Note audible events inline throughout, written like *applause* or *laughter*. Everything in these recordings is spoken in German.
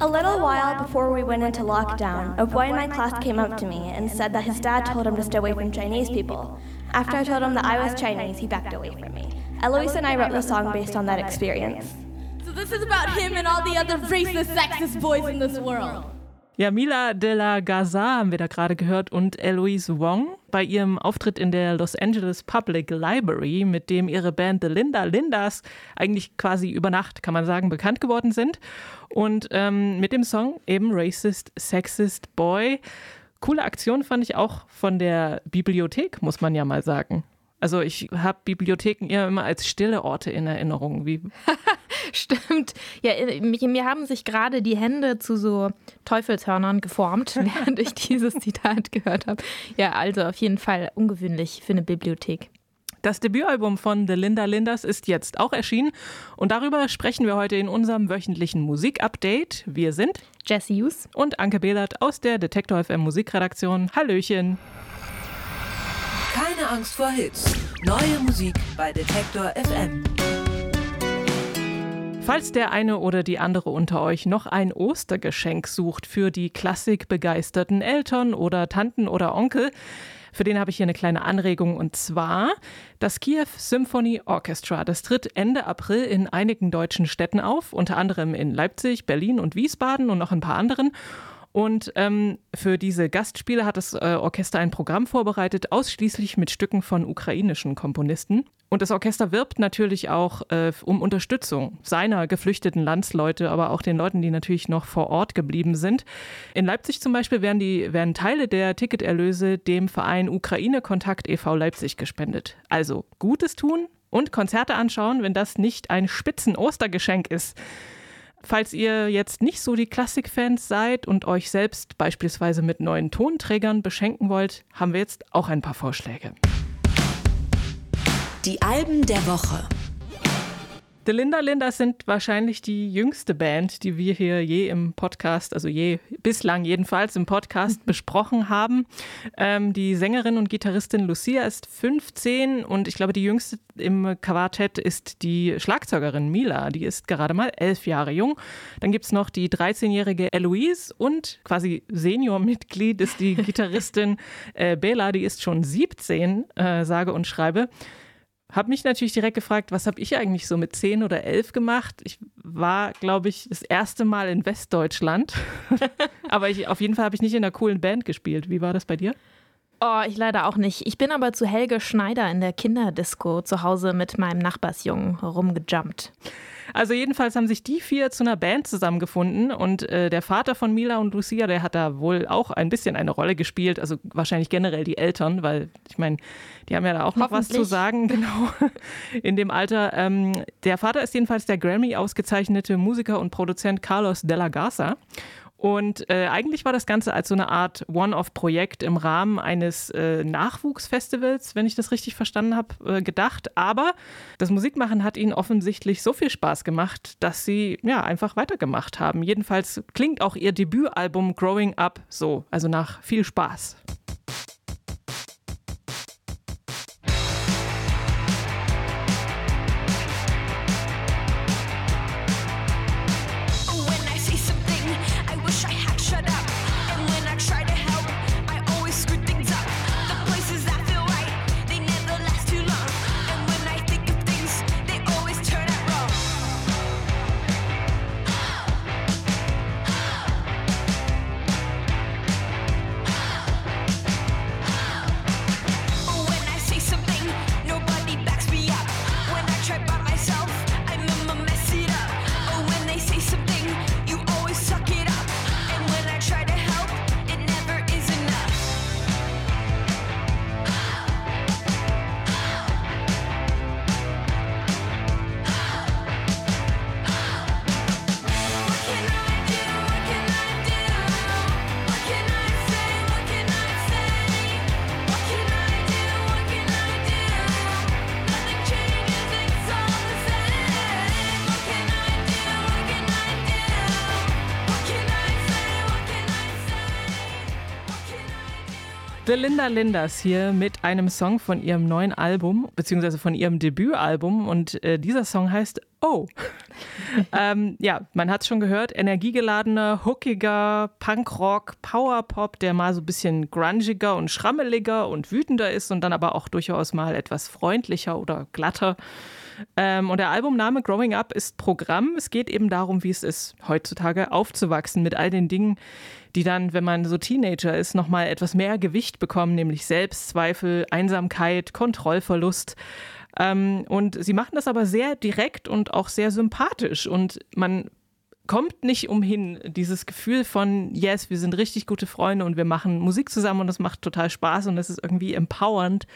A little while before we went into lockdown, a boy in my class came up to me and said that his dad told him to stay away from Chinese people. After I told him that I was Chinese, he backed away from me. Eloise and I wrote the song based on that experience. So this is about him and all the other racist, sexist boys in this world. Ja, Mila de la Gaza haben wir da gerade gehört und Eloise Wong bei ihrem Auftritt in der Los Angeles Public Library, mit dem ihre Band The Linda Lindas eigentlich quasi über Nacht, kann man sagen, bekannt geworden sind. Und ähm, mit dem Song eben Racist, Sexist Boy. Coole Aktion fand ich auch von der Bibliothek, muss man ja mal sagen. Also ich habe Bibliotheken eher immer als stille Orte in Erinnerung. Wie *laughs* Stimmt. Ja, mir haben sich gerade die Hände zu so Teufelshörnern geformt, *laughs* während ich dieses Zitat gehört habe. Ja, also auf jeden Fall ungewöhnlich für eine Bibliothek. Das Debütalbum von The Linda Lindas ist jetzt auch erschienen und darüber sprechen wir heute in unserem wöchentlichen Musikupdate. Wir sind Jesse Hughes und Anke Behlert aus der Detektor FM Musikredaktion. Hallöchen. Keine Angst vor Hits. Neue Musik bei Detektor FM. Falls der eine oder die andere unter euch noch ein Ostergeschenk sucht für die klassikbegeisterten Eltern oder Tanten oder Onkel, für den habe ich hier eine kleine Anregung und zwar das Kiew Symphony Orchestra. Das tritt Ende April in einigen deutschen Städten auf, unter anderem in Leipzig, Berlin und Wiesbaden und noch ein paar anderen. Und ähm, für diese Gastspiele hat das äh, Orchester ein Programm vorbereitet, ausschließlich mit Stücken von ukrainischen Komponisten. Und das Orchester wirbt natürlich auch äh, um Unterstützung seiner geflüchteten Landsleute, aber auch den Leuten, die natürlich noch vor Ort geblieben sind. In Leipzig zum Beispiel werden, die, werden Teile der Ticketerlöse dem Verein Ukraine Kontakt e.V. Leipzig gespendet. Also Gutes tun und Konzerte anschauen, wenn das nicht ein Spitzen-Ostergeschenk ist. Falls ihr jetzt nicht so die Klassikfans seid und euch selbst beispielsweise mit neuen Tonträgern beschenken wollt, haben wir jetzt auch ein paar Vorschläge. Die Alben der Woche. The Linda Lindas sind wahrscheinlich die jüngste Band, die wir hier je im Podcast, also je bislang jedenfalls im Podcast besprochen haben. Ähm, die Sängerin und Gitarristin Lucia ist 15 und ich glaube, die jüngste im Quartett ist die Schlagzeugerin Mila, die ist gerade mal elf Jahre jung. Dann gibt es noch die 13-jährige Eloise und quasi Seniormitglied ist die *laughs* Gitarristin äh, Bela, die ist schon 17, äh, sage und schreibe. Habe mich natürlich direkt gefragt, was habe ich eigentlich so mit zehn oder elf gemacht? Ich war, glaube ich, das erste Mal in Westdeutschland. *laughs* aber ich, auf jeden Fall habe ich nicht in einer coolen Band gespielt. Wie war das bei dir? Oh, ich leider auch nicht. Ich bin aber zu Helge Schneider in der Kinderdisco zu Hause mit meinem Nachbarsjungen rumgejumpt. Also jedenfalls haben sich die vier zu einer Band zusammengefunden und äh, der Vater von Mila und Lucia, der hat da wohl auch ein bisschen eine Rolle gespielt, also wahrscheinlich generell die Eltern, weil ich meine, die haben ja da auch noch was zu sagen, *laughs* genau, in dem Alter. Ähm, der Vater ist jedenfalls der Grammy ausgezeichnete Musiker und Produzent Carlos de la Garza und äh, eigentlich war das Ganze als so eine Art One-Off-Projekt im Rahmen eines äh, Nachwuchsfestivals, wenn ich das richtig verstanden habe, äh, gedacht. Aber das Musikmachen hat ihnen offensichtlich so viel Spaß gemacht, dass sie ja einfach weitergemacht haben. Jedenfalls klingt auch ihr Debütalbum Growing Up so, also nach viel Spaß. Linda Linders hier mit einem Song von ihrem neuen Album, beziehungsweise von ihrem Debütalbum. Und äh, dieser Song heißt Oh. *laughs* ähm, ja, man hat es schon gehört, energiegeladener, hookiger Punkrock, Powerpop, der mal so ein bisschen grungiger und schrammeliger und wütender ist und dann aber auch durchaus mal etwas freundlicher oder glatter. Ähm, und der Albumname Growing Up ist Programm. Es geht eben darum, wie es ist, heutzutage aufzuwachsen mit all den Dingen, die dann, wenn man so Teenager ist, nochmal etwas mehr Gewicht bekommen, nämlich Selbstzweifel, Einsamkeit, Kontrollverlust. Ähm, und sie machen das aber sehr direkt und auch sehr sympathisch. Und man kommt nicht umhin, dieses Gefühl von, yes, wir sind richtig gute Freunde und wir machen Musik zusammen und es macht total Spaß und es ist irgendwie empowernd.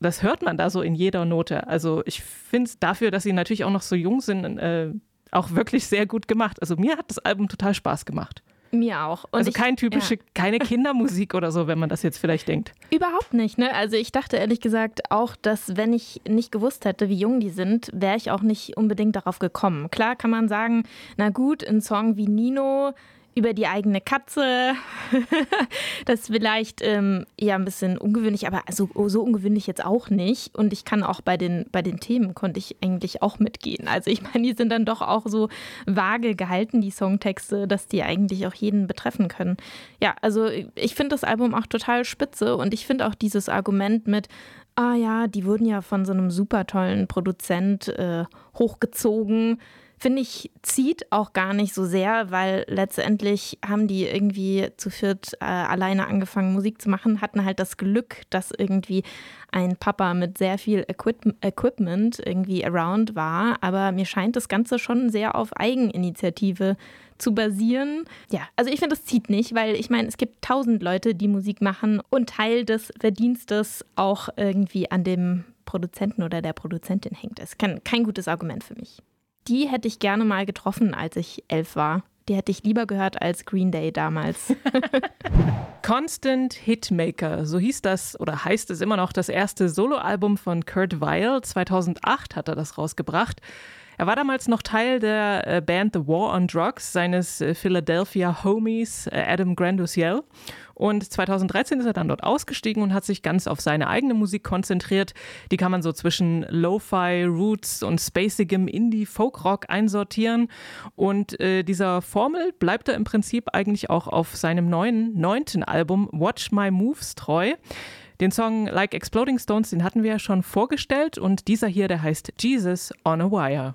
Das hört man da so in jeder Note. Also ich finde es dafür, dass sie natürlich auch noch so jung sind, äh, auch wirklich sehr gut gemacht. Also mir hat das Album total Spaß gemacht. Mir auch. Und also kein typische, ja. keine Kindermusik oder so, wenn man das jetzt vielleicht denkt. Überhaupt nicht, ne? Also ich dachte ehrlich gesagt auch, dass wenn ich nicht gewusst hätte, wie jung die sind, wäre ich auch nicht unbedingt darauf gekommen. Klar kann man sagen, na gut, ein Song wie Nino über die eigene Katze. *laughs* das ist vielleicht ähm, eher ein bisschen ungewöhnlich, aber so, so ungewöhnlich jetzt auch nicht. Und ich kann auch bei den, bei den Themen konnte ich eigentlich auch mitgehen. Also ich *laughs* meine, die sind dann doch auch so vage gehalten, die Songtexte, dass die eigentlich auch jeden betreffen können. Ja, also ich finde das Album auch total spitze und ich finde auch dieses Argument mit, ah ja, die wurden ja von so einem super tollen Produzent äh, hochgezogen finde ich, zieht auch gar nicht so sehr, weil letztendlich haben die irgendwie zu viert äh, alleine angefangen, Musik zu machen, hatten halt das Glück, dass irgendwie ein Papa mit sehr viel Equip Equipment irgendwie around war. Aber mir scheint das Ganze schon sehr auf Eigeninitiative zu basieren. Ja, also ich finde, das zieht nicht, weil ich meine, es gibt tausend Leute, die Musik machen und Teil des Verdienstes auch irgendwie an dem Produzenten oder der Produzentin hängt. Das ist kein, kein gutes Argument für mich die hätte ich gerne mal getroffen, als ich elf war. Die hätte ich lieber gehört als Green Day damals. *laughs* Constant Hitmaker, so hieß das oder heißt es immer noch das erste Soloalbum von Kurt Weill. 2008 hat er das rausgebracht. Er war damals noch Teil der äh, Band The War on Drugs seines äh, Philadelphia Homies äh, Adam Grandusiel. Und 2013 ist er dann dort ausgestiegen und hat sich ganz auf seine eigene Musik konzentriert. Die kann man so zwischen Lo-Fi, Roots und spacigem Indie-Folk-Rock einsortieren. Und äh, dieser Formel bleibt er im Prinzip eigentlich auch auf seinem neuen, neunten Album Watch My Moves treu. Den Song Like Exploding Stones, den hatten wir ja schon vorgestellt und dieser hier, der heißt Jesus on a Wire.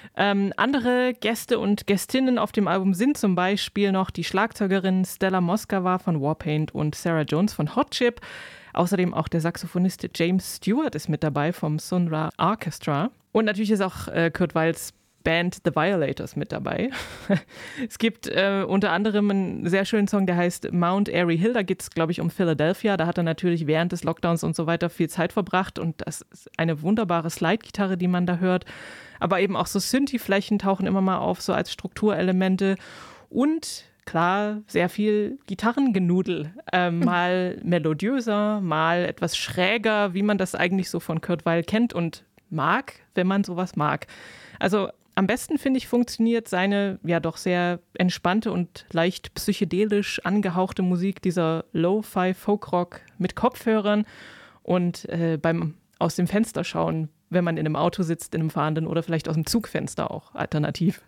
Ähm, andere Gäste und Gästinnen auf dem Album sind zum Beispiel noch die Schlagzeugerin Stella Moskova von Warpaint und Sarah Jones von Hot Chip. Außerdem auch der Saxophonist James Stewart ist mit dabei vom Sun Ra Orchestra. Und natürlich ist auch äh, Kurt Weils Band The Violators mit dabei. *laughs* es gibt äh, unter anderem einen sehr schönen Song, der heißt Mount Airy Hill. Da geht es, glaube ich, um Philadelphia. Da hat er natürlich während des Lockdowns und so weiter viel Zeit verbracht. Und das ist eine wunderbare Slide-Gitarre, die man da hört. Aber eben auch so Synthi-Flächen tauchen immer mal auf, so als Strukturelemente. Und klar, sehr viel Gitarrengenudel. Ähm, mal melodiöser, mal etwas schräger, wie man das eigentlich so von Kurt Weil kennt und mag, wenn man sowas mag. Also am besten, finde ich, funktioniert seine ja doch sehr entspannte und leicht psychedelisch angehauchte Musik, dieser Lo-Fi Folkrock mit Kopfhörern und äh, beim aus dem Fenster schauen, wenn man in einem Auto sitzt, in einem fahrenden oder vielleicht aus dem Zugfenster auch alternativ.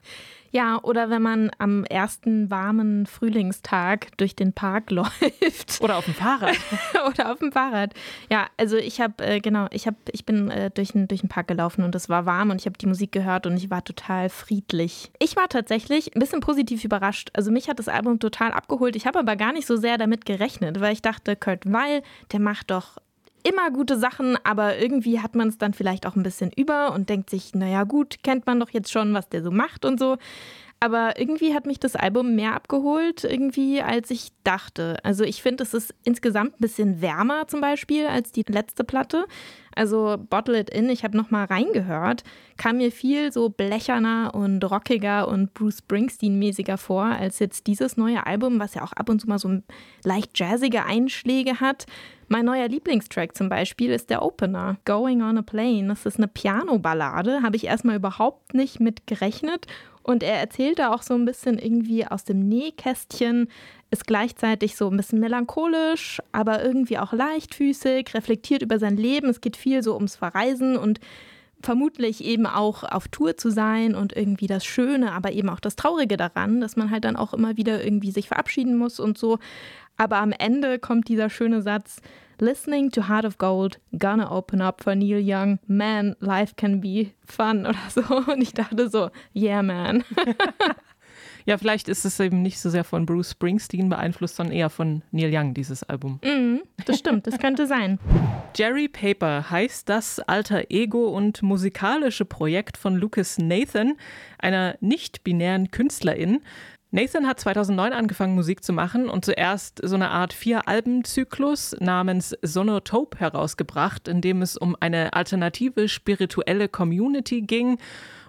Ja, oder wenn man am ersten warmen Frühlingstag durch den Park *laughs* läuft. Oder auf dem Fahrrad. *laughs* oder auf dem Fahrrad. Ja, also ich habe, äh, genau, ich, hab, ich bin äh, durch, durch den Park gelaufen und es war warm und ich habe die Musik gehört und ich war total friedlich. Ich war tatsächlich ein bisschen positiv überrascht. Also mich hat das Album total abgeholt. Ich habe aber gar nicht so sehr damit gerechnet, weil ich dachte, Kurt Weil, der macht doch immer gute Sachen, aber irgendwie hat man es dann vielleicht auch ein bisschen über und denkt sich, naja gut, kennt man doch jetzt schon, was der so macht und so. Aber irgendwie hat mich das Album mehr abgeholt, irgendwie, als ich dachte. Also ich finde, es ist insgesamt ein bisschen wärmer zum Beispiel als die letzte Platte. Also Bottle It In, ich habe nochmal reingehört, kam mir viel so blecherner und rockiger und Bruce Springsteen-mäßiger vor als jetzt dieses neue Album, was ja auch ab und zu mal so leicht jazzige Einschläge hat. Mein neuer Lieblingstrack zum Beispiel ist der Opener, Going on a Plane. Das ist eine Piano-Ballade, habe ich erstmal überhaupt nicht mit gerechnet und er erzählt da auch so ein bisschen irgendwie aus dem Nähkästchen, ist gleichzeitig so ein bisschen melancholisch, aber irgendwie auch leichtfüßig, reflektiert über sein Leben. Es geht viel so ums Verreisen und vermutlich eben auch auf Tour zu sein und irgendwie das Schöne, aber eben auch das Traurige daran, dass man halt dann auch immer wieder irgendwie sich verabschieden muss und so. Aber am Ende kommt dieser schöne Satz, Listening to Heart of Gold, gonna open up for Neil Young, man, life can be fun *laughs* oder so. Und ich dachte so, yeah, man. *laughs* ja, vielleicht ist es eben nicht so sehr von Bruce Springsteen beeinflusst, sondern eher von Neil Young, dieses Album. Mm, das stimmt, das könnte sein. Jerry Paper heißt das alter Ego und musikalische Projekt von Lucas Nathan, einer nicht-binären Künstlerin. Nathan hat 2009 angefangen, Musik zu machen und zuerst so eine Art Vier-Alben-Zyklus namens Sonotope herausgebracht, in dem es um eine alternative spirituelle Community ging.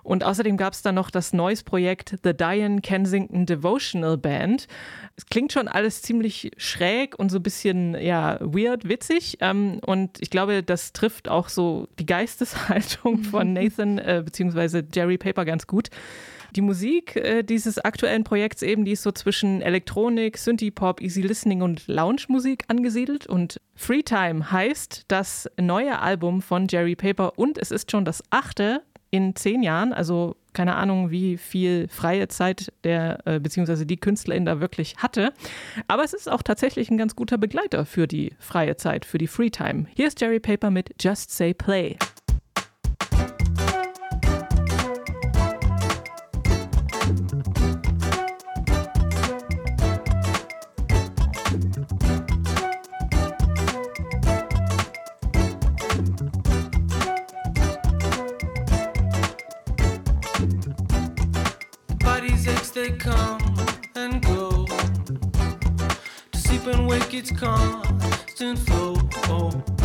Und außerdem gab es dann noch das neues Projekt The Diane Kensington Devotional Band. Es klingt schon alles ziemlich schräg und so ein bisschen ja weird, witzig. Ähm, und ich glaube, das trifft auch so die Geisteshaltung von *laughs* Nathan äh, bzw. Jerry Paper ganz gut. Die Musik äh, dieses aktuellen Projekts eben, die ist so zwischen Elektronik, Synthie-Pop, Easy Listening und Lounge-Musik angesiedelt. Und Freetime heißt das neue Album von Jerry Paper und es ist schon das achte in zehn Jahren. Also keine Ahnung, wie viel freie Zeit der äh, beziehungsweise die Künstlerin da wirklich hatte. Aber es ist auch tatsächlich ein ganz guter Begleiter für die freie Zeit, für die Freetime. Hier ist Jerry Paper mit Just Say Play. They come and go. To sleep and wake, it's constant flow.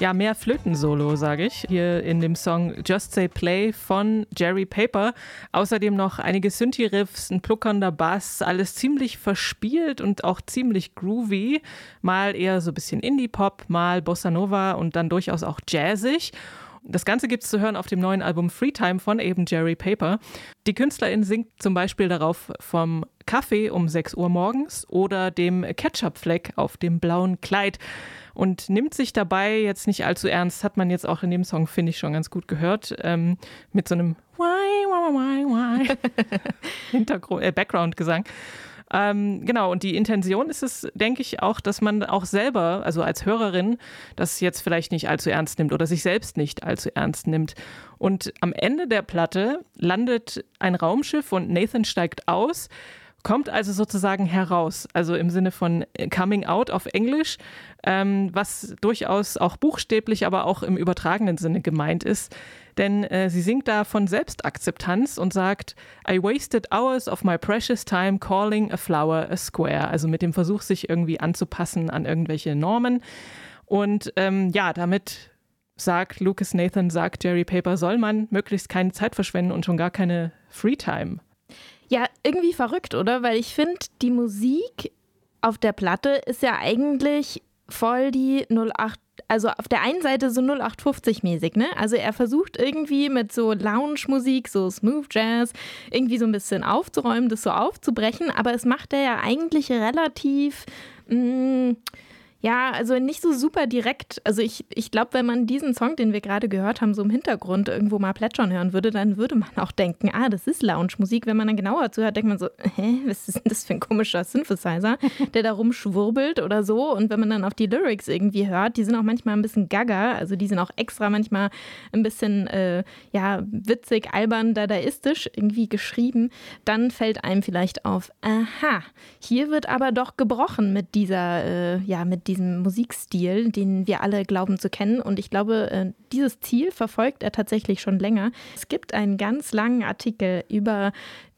Ja, mehr Flötensolo, sage ich, hier in dem Song Just Say Play von Jerry Paper. Außerdem noch einige Synthi-Riffs, ein pluckernder Bass, alles ziemlich verspielt und auch ziemlich groovy. Mal eher so ein bisschen Indie-Pop, mal Bossa Nova und dann durchaus auch jazzig. Das Ganze gibt es zu hören auf dem neuen Album Freetime von eben Jerry Paper. Die Künstlerin singt zum Beispiel darauf vom Kaffee um 6 Uhr morgens oder dem Ketchup-Fleck auf dem blauen Kleid und nimmt sich dabei jetzt nicht allzu ernst, hat man jetzt auch in dem Song, finde ich, schon ganz gut gehört, ähm, mit so einem Why, why, why, why *laughs* Hintergrund, äh, Background-Gesang. Ähm, genau, und die Intention ist es, denke ich, auch, dass man auch selber, also als Hörerin, das jetzt vielleicht nicht allzu ernst nimmt oder sich selbst nicht allzu ernst nimmt. Und am Ende der Platte landet ein Raumschiff und Nathan steigt aus, kommt also sozusagen heraus, also im Sinne von Coming Out auf Englisch, ähm, was durchaus auch buchstäblich, aber auch im übertragenen Sinne gemeint ist. Denn äh, sie singt da von Selbstakzeptanz und sagt, I wasted hours of my precious time calling a flower a square. Also mit dem Versuch, sich irgendwie anzupassen an irgendwelche Normen. Und ähm, ja, damit sagt Lucas Nathan, sagt Jerry Paper, soll man möglichst keine Zeit verschwenden und schon gar keine Freetime. Ja, irgendwie verrückt, oder? Weil ich finde, die Musik auf der Platte ist ja eigentlich voll die 08 also auf der einen Seite so 0850-mäßig, ne? Also er versucht irgendwie mit so Lounge-Musik, so Smooth Jazz, irgendwie so ein bisschen aufzuräumen, das so aufzubrechen, aber es macht er ja eigentlich relativ. Mh, mm, ja, also nicht so super direkt. Also ich, ich glaube, wenn man diesen Song, den wir gerade gehört haben, so im Hintergrund irgendwo mal plätschern hören würde, dann würde man auch denken, ah, das ist Lounge-Musik. Wenn man dann genauer zuhört, denkt man so, hä, was ist denn das für ein komischer Synthesizer, der da rumschwurbelt oder so. Und wenn man dann auf die Lyrics irgendwie hört, die sind auch manchmal ein bisschen gaga, also die sind auch extra manchmal ein bisschen, äh, ja, witzig, albern, dadaistisch irgendwie geschrieben, dann fällt einem vielleicht auf, aha, hier wird aber doch gebrochen mit dieser, äh, ja, mit diesem Musikstil, den wir alle glauben zu kennen. Und ich glaube, äh, dieses Ziel verfolgt er tatsächlich schon länger. Es gibt einen ganz langen Artikel über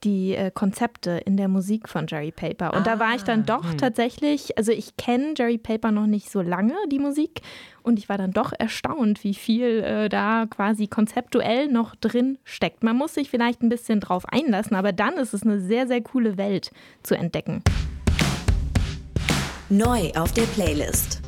die äh, Konzepte in der Musik von Jerry Paper. Und ah, da war ich dann ah, doch hm. tatsächlich, also ich kenne Jerry Paper noch nicht so lange, die Musik. Und ich war dann doch erstaunt, wie viel äh, da quasi konzeptuell noch drin steckt. Man muss sich vielleicht ein bisschen drauf einlassen, aber dann ist es eine sehr, sehr coole Welt zu entdecken. Neu auf der Playlist.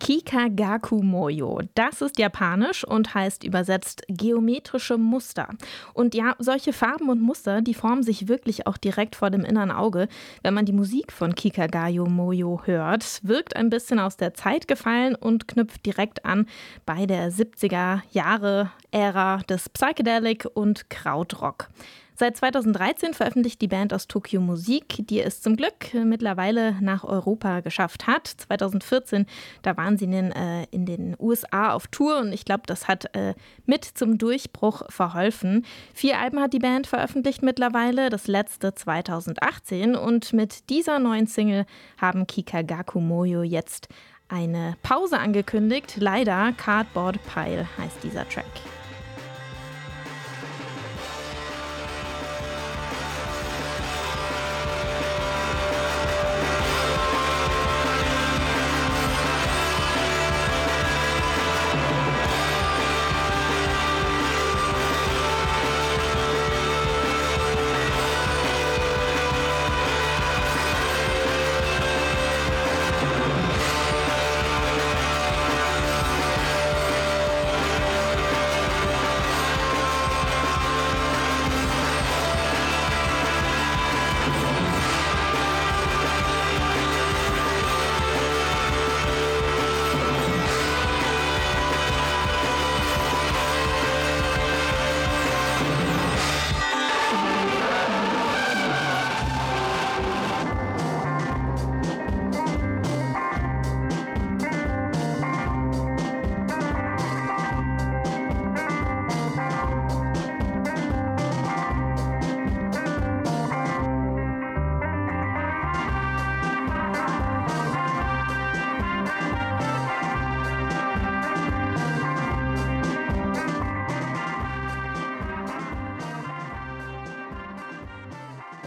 Kikagaku Moyo. Das ist japanisch und heißt übersetzt geometrische Muster. Und ja, solche Farben und Muster, die formen sich wirklich auch direkt vor dem inneren Auge. Wenn man die Musik von Kikagayo Moyo hört, wirkt ein bisschen aus der Zeit gefallen und knüpft direkt an bei der 70er Jahre Ära des Psychedelic und Krautrock. Seit 2013 veröffentlicht die Band aus Tokio Musik, die es zum Glück mittlerweile nach Europa geschafft hat. 2014, da waren sie in den, äh, in den USA auf Tour und ich glaube, das hat äh, mit zum Durchbruch verholfen. Vier Alben hat die Band veröffentlicht mittlerweile, das letzte 2018 und mit dieser neuen Single haben Kikagaku Moyo jetzt eine Pause angekündigt. Leider Cardboard Pile heißt dieser Track.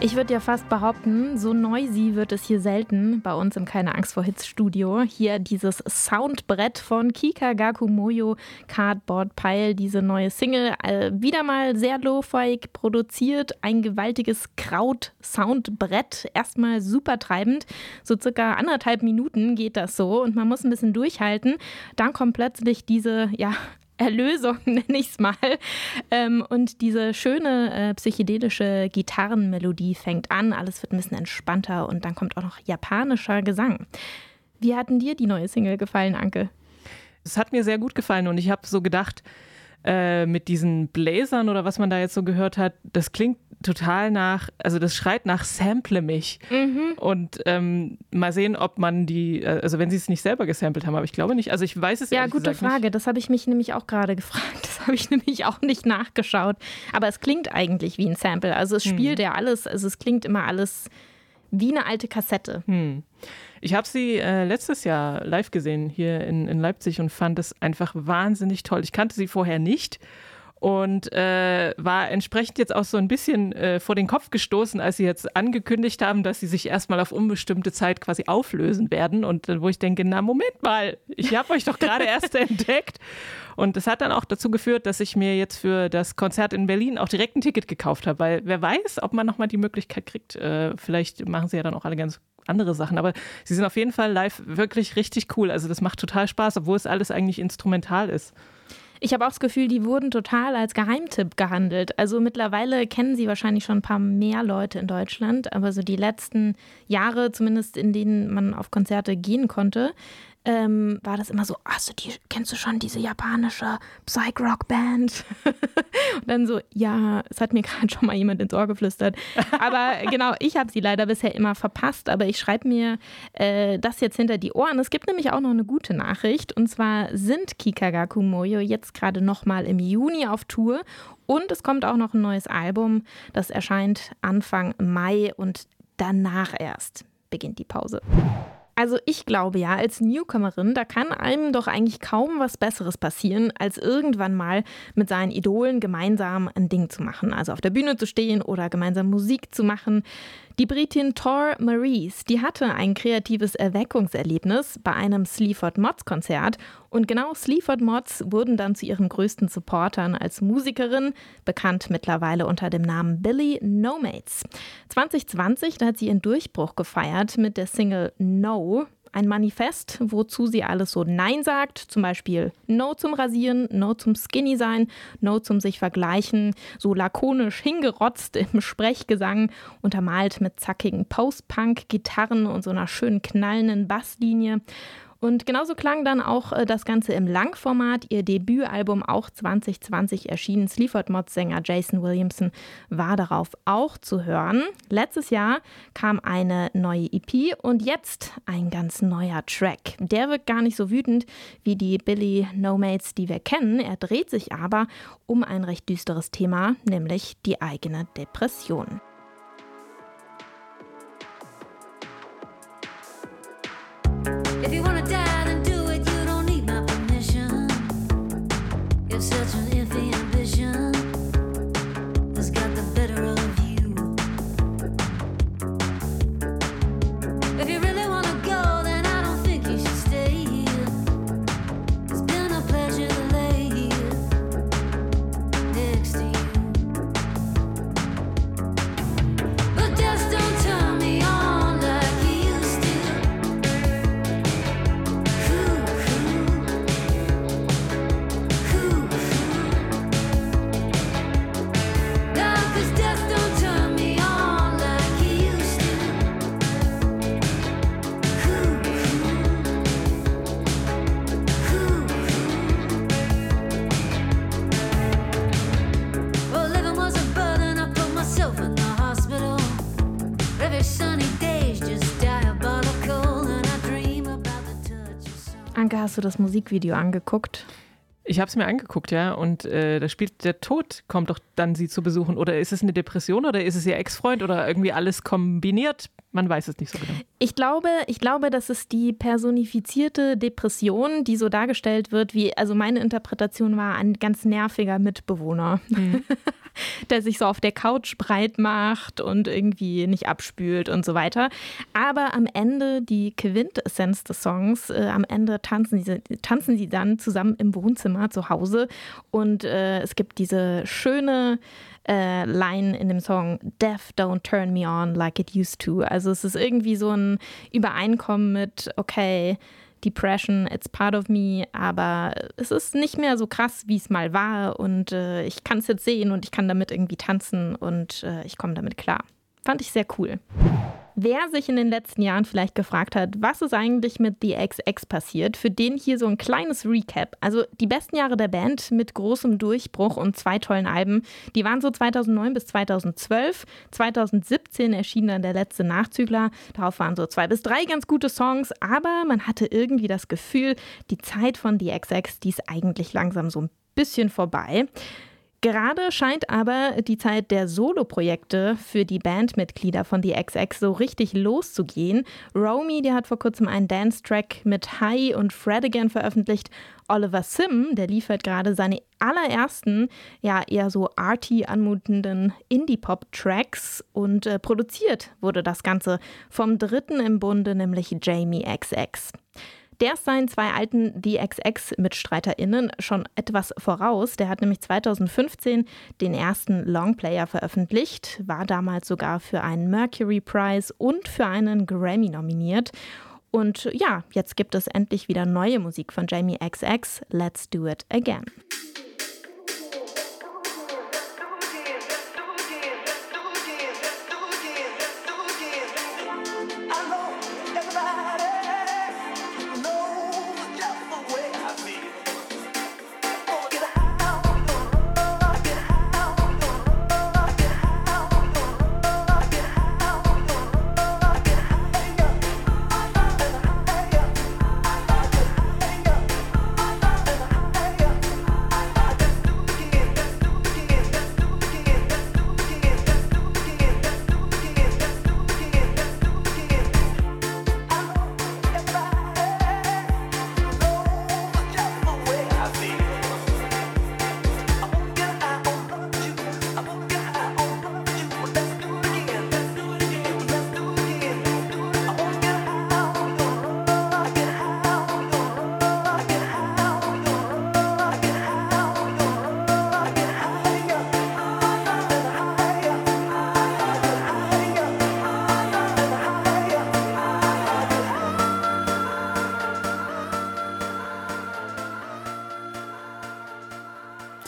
Ich würde ja fast behaupten, so noisy wird es hier selten bei uns im Keine Angst vor Hits Studio. Hier dieses Soundbrett von Kika Gakumoyo Cardboard Pile, diese neue Single, äh, wieder mal sehr lo-fi produziert, ein gewaltiges Kraut-Soundbrett, erstmal super treibend, so circa anderthalb Minuten geht das so und man muss ein bisschen durchhalten. Dann kommt plötzlich diese, ja, Erlösung, *laughs* nenne ich es mal. Ähm, und diese schöne äh, psychedelische Gitarrenmelodie fängt an, alles wird ein bisschen entspannter und dann kommt auch noch japanischer Gesang. Wie hat denn dir die neue Single gefallen, Anke? Es hat mir sehr gut gefallen und ich habe so gedacht, äh, mit diesen Bläsern oder was man da jetzt so gehört hat, das klingt total nach, also das schreit nach Sample mich. Mhm. Und ähm, mal sehen, ob man die, äh, also wenn sie es nicht selber gesampelt haben, aber ich glaube nicht. Also ich weiß es ja gute Frage. Nicht. Das habe ich mich nämlich auch gerade *laughs* gefragt. Das habe ich nämlich auch nicht nachgeschaut. Aber es klingt eigentlich wie ein Sample. Also es hm. spielt hm. ja alles, also es klingt immer alles wie eine alte Kassette. Hm. Ich habe sie äh, letztes Jahr live gesehen hier in, in Leipzig und fand es einfach wahnsinnig toll. Ich kannte sie vorher nicht und äh, war entsprechend jetzt auch so ein bisschen äh, vor den Kopf gestoßen, als sie jetzt angekündigt haben, dass sie sich erstmal auf unbestimmte Zeit quasi auflösen werden. Und äh, wo ich denke, na Moment mal, ich habe euch doch gerade erst *laughs* entdeckt. Und das hat dann auch dazu geführt, dass ich mir jetzt für das Konzert in Berlin auch direkt ein Ticket gekauft habe, weil wer weiß, ob man nochmal die Möglichkeit kriegt. Äh, vielleicht machen sie ja dann auch alle ganz andere Sachen. Aber sie sind auf jeden Fall live wirklich richtig cool. Also das macht total Spaß, obwohl es alles eigentlich instrumental ist. Ich habe auch das Gefühl, die wurden total als Geheimtipp gehandelt. Also mittlerweile kennen sie wahrscheinlich schon ein paar mehr Leute in Deutschland, aber so die letzten Jahre, zumindest in denen man auf Konzerte gehen konnte, ähm, war das immer so, hast du die, kennst du schon diese japanische Psych-Rock-Band? *laughs* und dann so, ja, es hat mir *laughs* gerade schon mal jemand ins Ohr geflüstert. Aber genau, ich habe sie leider bisher immer verpasst, aber ich schreibe mir äh, das jetzt hinter die Ohren. Es gibt nämlich auch noch eine gute Nachricht und zwar sind Kikagaku Moyo jetzt gerade nochmal im Juni auf Tour und es kommt auch noch ein neues Album, das erscheint Anfang Mai und danach erst beginnt die Pause. Also ich glaube ja, als Newcomerin, da kann einem doch eigentlich kaum was Besseres passieren, als irgendwann mal mit seinen Idolen gemeinsam ein Ding zu machen. Also auf der Bühne zu stehen oder gemeinsam Musik zu machen. Die Britin Tor Maurice, die hatte ein kreatives Erweckungserlebnis bei einem Sleaford Mods Konzert und genau Sleaford Mods wurden dann zu ihren größten Supportern als Musikerin, bekannt mittlerweile unter dem Namen Billy No Mates. 2020, da hat sie ihren Durchbruch gefeiert mit der Single No ein Manifest, wozu sie alles so Nein sagt. Zum Beispiel No zum Rasieren, No zum Skinny sein, No zum sich vergleichen. So lakonisch hingerotzt im Sprechgesang, untermalt mit zackigen Post-Punk-Gitarren und so einer schönen knallenden Basslinie. Und genauso klang dann auch äh, das Ganze im Langformat. Ihr Debütalbum, auch 2020 erschienen, Sleaford Mods Sänger Jason Williamson war darauf auch zu hören. Letztes Jahr kam eine neue EP und jetzt ein ganz neuer Track. Der wirkt gar nicht so wütend wie die Billy No Mates, die wir kennen. Er dreht sich aber um ein recht düsteres Thema, nämlich die eigene Depression. Du das Musikvideo angeguckt? Ich habe es mir angeguckt, ja, und äh, da spielt der Tod, kommt doch dann sie zu besuchen. Oder ist es eine Depression oder ist es ihr Ex-Freund oder irgendwie alles kombiniert? Man weiß es nicht so genau. Ich glaube, ich glaube, das ist die personifizierte Depression, die so dargestellt wird, wie, also meine Interpretation war ein ganz nerviger Mitbewohner, mhm. *laughs* der sich so auf der Couch breit macht und irgendwie nicht abspült und so weiter. Aber am Ende, die Quintessenz des Songs, äh, am Ende tanzen sie, tanzen sie dann zusammen im Wohnzimmer zu Hause und äh, es gibt diese schöne äh, Line in dem Song Death don't turn me on like it used to. Also es ist irgendwie so ein Übereinkommen mit, okay, Depression, it's part of me, aber es ist nicht mehr so krass, wie es mal war und äh, ich kann es jetzt sehen und ich kann damit irgendwie tanzen und äh, ich komme damit klar. Fand ich sehr cool. Wer sich in den letzten Jahren vielleicht gefragt hat, was ist eigentlich mit The XX passiert, für den hier so ein kleines Recap. Also die besten Jahre der Band mit großem Durchbruch und zwei tollen Alben, die waren so 2009 bis 2012. 2017 erschien dann der letzte Nachzügler. Darauf waren so zwei bis drei ganz gute Songs, aber man hatte irgendwie das Gefühl, die Zeit von The XX, die ist eigentlich langsam so ein bisschen vorbei. Gerade scheint aber die Zeit der Soloprojekte für die Bandmitglieder von The XX so richtig loszugehen. Romy, der hat vor kurzem einen Dance-Track mit High und Fred Again veröffentlicht. Oliver Sim, der liefert gerade seine allerersten, ja eher so arty anmutenden Indie-Pop-Tracks und äh, produziert wurde das Ganze vom Dritten im Bunde, nämlich Jamie XX. Der ist seinen zwei alten The XX-MitstreiterInnen schon etwas voraus. Der hat nämlich 2015 den ersten Longplayer veröffentlicht, war damals sogar für einen Mercury Prize und für einen Grammy nominiert. Und ja, jetzt gibt es endlich wieder neue Musik von Jamie XX. Let's do it again.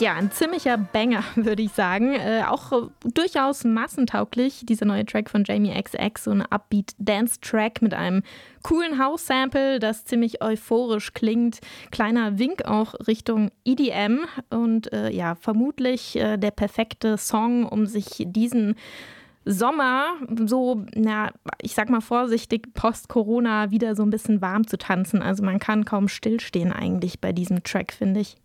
Ja, ein ziemlicher Banger, *laughs* würde ich sagen. Äh, auch äh, durchaus massentauglich, dieser neue Track von Jamie XX, so ein Upbeat-Dance-Track mit einem coolen House-Sample, das ziemlich euphorisch klingt. Kleiner Wink auch Richtung EDM und äh, ja, vermutlich äh, der perfekte Song, um sich diesen Sommer so, na, ich sag mal vorsichtig, post-Corona wieder so ein bisschen warm zu tanzen. Also man kann kaum stillstehen eigentlich bei diesem Track, finde ich.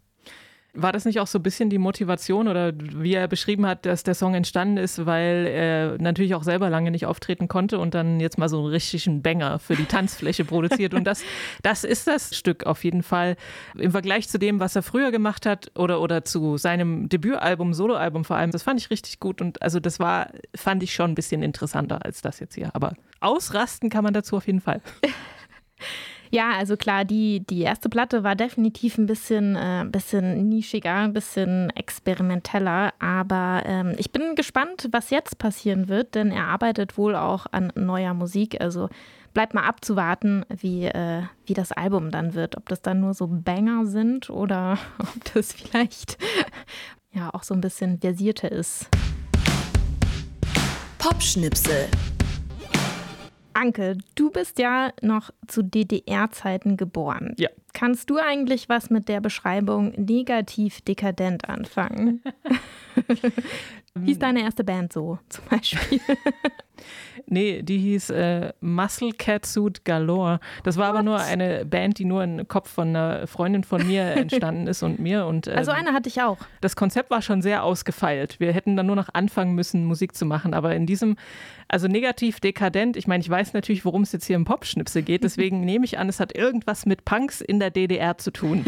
War das nicht auch so ein bisschen die Motivation oder wie er beschrieben hat, dass der Song entstanden ist, weil er natürlich auch selber lange nicht auftreten konnte und dann jetzt mal so einen richtigen Banger für die Tanzfläche produziert. Und das, das ist das Stück auf jeden Fall im Vergleich zu dem, was er früher gemacht hat oder, oder zu seinem Debütalbum, Soloalbum vor allem. Das fand ich richtig gut und also das war, fand ich schon ein bisschen interessanter als das jetzt hier. Aber ausrasten kann man dazu auf jeden Fall. *laughs* Ja, also klar, die, die erste Platte war definitiv ein bisschen, äh, bisschen nischiger, ein bisschen experimenteller. Aber ähm, ich bin gespannt, was jetzt passieren wird, denn er arbeitet wohl auch an neuer Musik. Also bleibt mal abzuwarten, wie, äh, wie das Album dann wird. Ob das dann nur so Banger sind oder *laughs* ob das vielleicht ja auch so ein bisschen versierter ist. Popschnipsel. Anke, du bist ja noch zu DDR-Zeiten geboren. Ja. Kannst du eigentlich was mit der Beschreibung negativ dekadent anfangen? *laughs* Wie ist deine erste Band so *laughs* zum Beispiel? Nee, die hieß äh, Muscle Catsuit Galore. Das war What? aber nur eine Band, die nur im Kopf von einer Freundin von mir *laughs* entstanden ist und mir. Und, ähm, also eine hatte ich auch. Das Konzept war schon sehr ausgefeilt. Wir hätten dann nur noch anfangen müssen, Musik zu machen. Aber in diesem, also negativ dekadent, ich meine, ich weiß natürlich, worum es jetzt hier im Popschnipsel geht. Deswegen *laughs* nehme ich an, es hat irgendwas mit Punks in der DDR zu tun.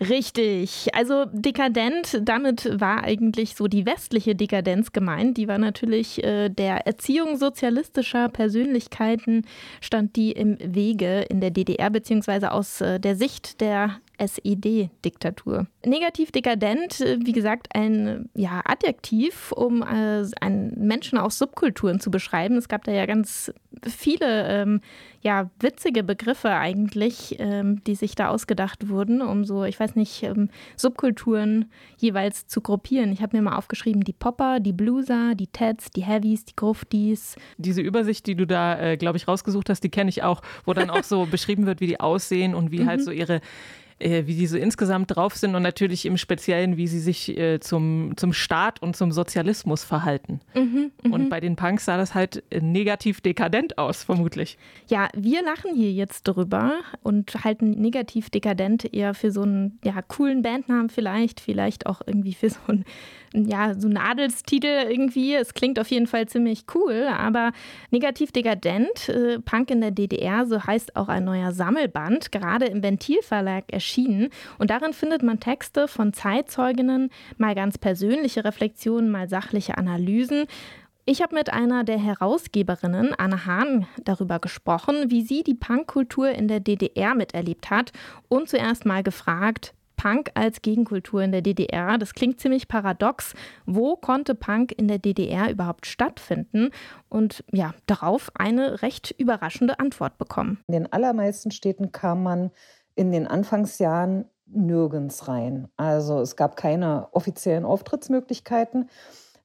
Richtig. Also dekadent, damit war eigentlich so die westliche Dekadenz gemeint. Die war natürlich äh, der Erziehung sozialistischer Persönlichkeiten, stand die im Wege in der DDR, beziehungsweise aus äh, der Sicht der SED-Diktatur. Negativ dekadent, äh, wie gesagt, ein ja, Adjektiv, um äh, einen Menschen aus Subkulturen zu beschreiben. Es gab da ja ganz viele ähm, ja, witzige Begriffe eigentlich, ähm, die sich da ausgedacht wurden, um so, ich weiß nicht, ähm, Subkulturen jeweils zu gruppieren. Ich habe mir mal aufgeschrieben, die Popper, die Blueser, die Teds, die Heavies, die Gruftis. Diese Übersicht, die du da, äh, glaube ich, rausgesucht hast, die kenne ich auch, wo dann auch so *laughs* beschrieben wird, wie die aussehen und wie halt mhm. halt so ihre äh, wie die so insgesamt drauf sind und natürlich im Speziellen, wie sie sich äh, zum, zum Staat und zum Sozialismus verhalten. Mhm, mh. Und bei den Punks sah das halt äh, negativ dekadent aus, vermutlich. Ja, wir lachen hier jetzt drüber und halten negativ dekadent eher für so einen ja, coolen Bandnamen vielleicht, vielleicht auch irgendwie für so einen ja, so ein Adelstitel irgendwie. Es klingt auf jeden Fall ziemlich cool, aber negativ dekadent, äh, Punk in der DDR, so heißt auch ein neuer Sammelband, gerade im Ventilverlag erschienen. Und darin findet man Texte von Zeitzeuginnen, mal ganz persönliche Reflexionen, mal sachliche Analysen. Ich habe mit einer der Herausgeberinnen, Anne Hahn, darüber gesprochen, wie sie die Punkkultur in der DDR miterlebt hat und zuerst mal gefragt, Punk als Gegenkultur in der DDR. Das klingt ziemlich paradox. Wo konnte Punk in der DDR überhaupt stattfinden? Und ja, darauf eine recht überraschende Antwort bekommen. In den allermeisten Städten kam man in den Anfangsjahren nirgends rein. Also es gab keine offiziellen Auftrittsmöglichkeiten.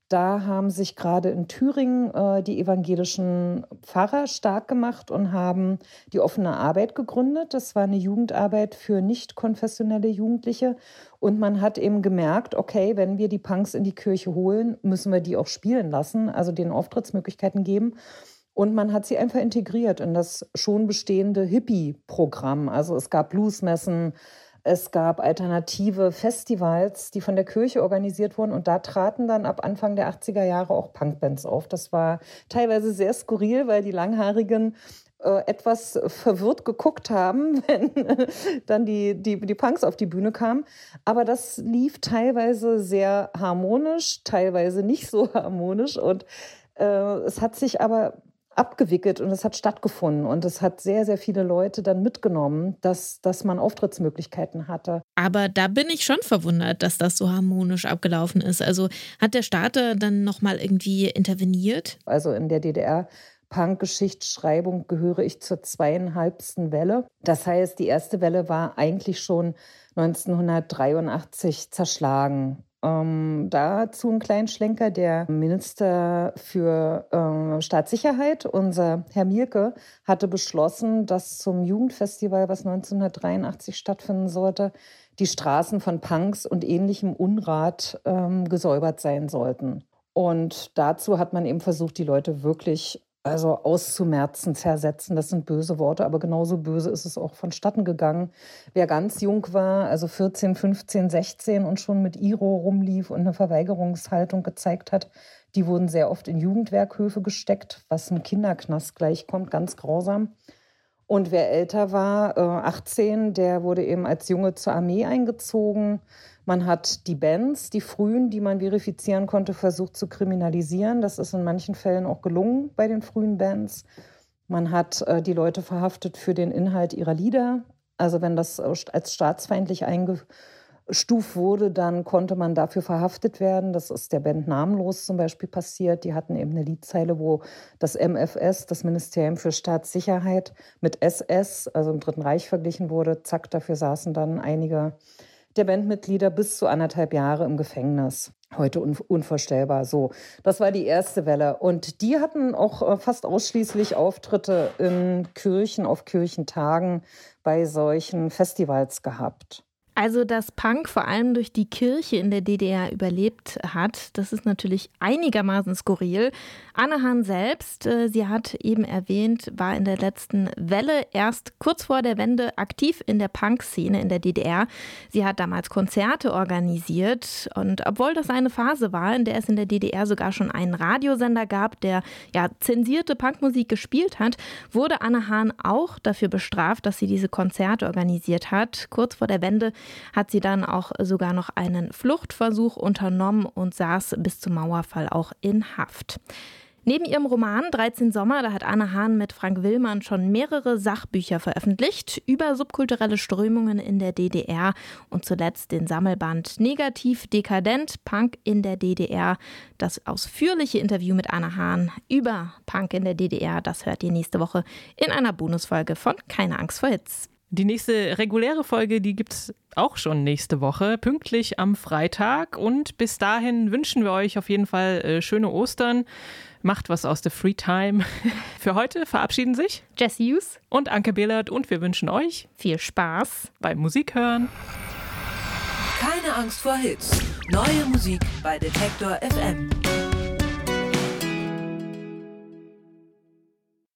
Da haben sich gerade in Thüringen äh, die evangelischen Pfarrer stark gemacht und haben die offene Arbeit gegründet. Das war eine Jugendarbeit für nicht konfessionelle Jugendliche. Und man hat eben gemerkt, okay, wenn wir die Punks in die Kirche holen, müssen wir die auch spielen lassen, also den Auftrittsmöglichkeiten geben. Und man hat sie einfach integriert in das schon bestehende Hippie-Programm. Also es gab Bluesmessen, es gab alternative Festivals, die von der Kirche organisiert wurden. Und da traten dann ab Anfang der 80er Jahre auch Punkbands auf. Das war teilweise sehr skurril, weil die Langhaarigen äh, etwas verwirrt geguckt haben, *laughs* wenn dann die, die, die Punks auf die Bühne kamen. Aber das lief teilweise sehr harmonisch, teilweise nicht so *laughs* harmonisch. Und äh, es hat sich aber abgewickelt und es hat stattgefunden und es hat sehr, sehr viele Leute dann mitgenommen, dass, dass man Auftrittsmöglichkeiten hatte. Aber da bin ich schon verwundert, dass das so harmonisch abgelaufen ist. Also hat der Staat dann nochmal irgendwie interveniert? Also in der DDR Punk-Geschichtsschreibung gehöre ich zur zweieinhalbsten Welle. Das heißt, die erste Welle war eigentlich schon 1983 zerschlagen. Ähm, dazu einen kleinen Schlenker. Der Minister für äh, Staatssicherheit, unser Herr Mielke, hatte beschlossen, dass zum Jugendfestival, was 1983 stattfinden sollte, die Straßen von Punks und ähnlichem Unrat ähm, gesäubert sein sollten. Und dazu hat man eben versucht, die Leute wirklich also auszumerzen, zersetzen, das sind böse Worte, aber genauso böse ist es auch vonstatten gegangen. Wer ganz jung war, also 14, 15, 16 und schon mit Iro rumlief und eine Verweigerungshaltung gezeigt hat, die wurden sehr oft in Jugendwerkhöfe gesteckt, was im Kinderknast gleichkommt, ganz grausam. Und wer älter war, 18, äh, der wurde eben als Junge zur Armee eingezogen man hat die Bands, die frühen, die man verifizieren konnte, versucht zu kriminalisieren. Das ist in manchen Fällen auch gelungen bei den frühen Bands. Man hat äh, die Leute verhaftet für den Inhalt ihrer Lieder. Also wenn das als staatsfeindlich eingestuft wurde, dann konnte man dafür verhaftet werden. Das ist der Band Namenlos zum Beispiel passiert. Die hatten eben eine Liedzeile, wo das MFS, das Ministerium für Staatssicherheit, mit SS, also im Dritten Reich verglichen wurde. Zack, dafür saßen dann einige der Bandmitglieder bis zu anderthalb Jahre im Gefängnis. Heute un unvorstellbar. So, das war die erste Welle. Und die hatten auch äh, fast ausschließlich Auftritte in Kirchen, auf Kirchentagen bei solchen Festivals gehabt. Also, dass Punk vor allem durch die Kirche in der DDR überlebt hat, das ist natürlich einigermaßen skurril. Anne Hahn selbst, äh, sie hat eben erwähnt, war in der letzten Welle erst kurz vor der Wende aktiv in der Punk-Szene in der DDR. Sie hat damals Konzerte organisiert und obwohl das eine Phase war, in der es in der DDR sogar schon einen Radiosender gab, der ja zensierte Punkmusik gespielt hat, wurde Anne Hahn auch dafür bestraft, dass sie diese Konzerte organisiert hat. Kurz vor der Wende hat sie dann auch sogar noch einen Fluchtversuch unternommen und saß bis zum Mauerfall auch in Haft. Neben ihrem Roman 13 Sommer, da hat Anne Hahn mit Frank Willmann schon mehrere Sachbücher veröffentlicht über subkulturelle Strömungen in der DDR und zuletzt den Sammelband Negativ Dekadent Punk in der DDR. Das ausführliche Interview mit Anne Hahn über Punk in der DDR, das hört ihr nächste Woche in einer Bonusfolge von Keine Angst vor Hits. Die nächste reguläre Folge, die gibt es auch schon nächste Woche, pünktlich am Freitag. Und bis dahin wünschen wir euch auf jeden Fall äh, schöne Ostern. Macht was aus der Free Time. *laughs* Für heute verabschieden sich Jesse Hughes und Anke Behlert und wir wünschen euch viel Spaß beim Musikhören. Keine Angst vor Hits. Neue Musik bei Detektor FM.